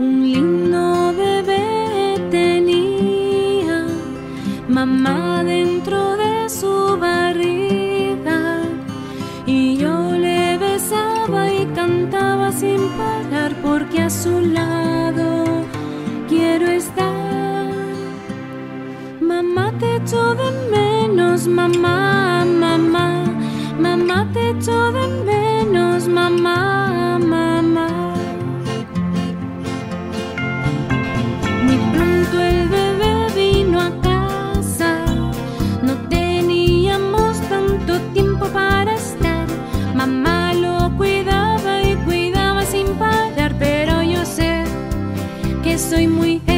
Un lindo bebé tenía mamá dentro de su barriga. Y yo le besaba y cantaba sin parar porque a su lado quiero estar. Mamá te echo de menos, mamá, mamá, mamá te echo de menos, mamá, soy muy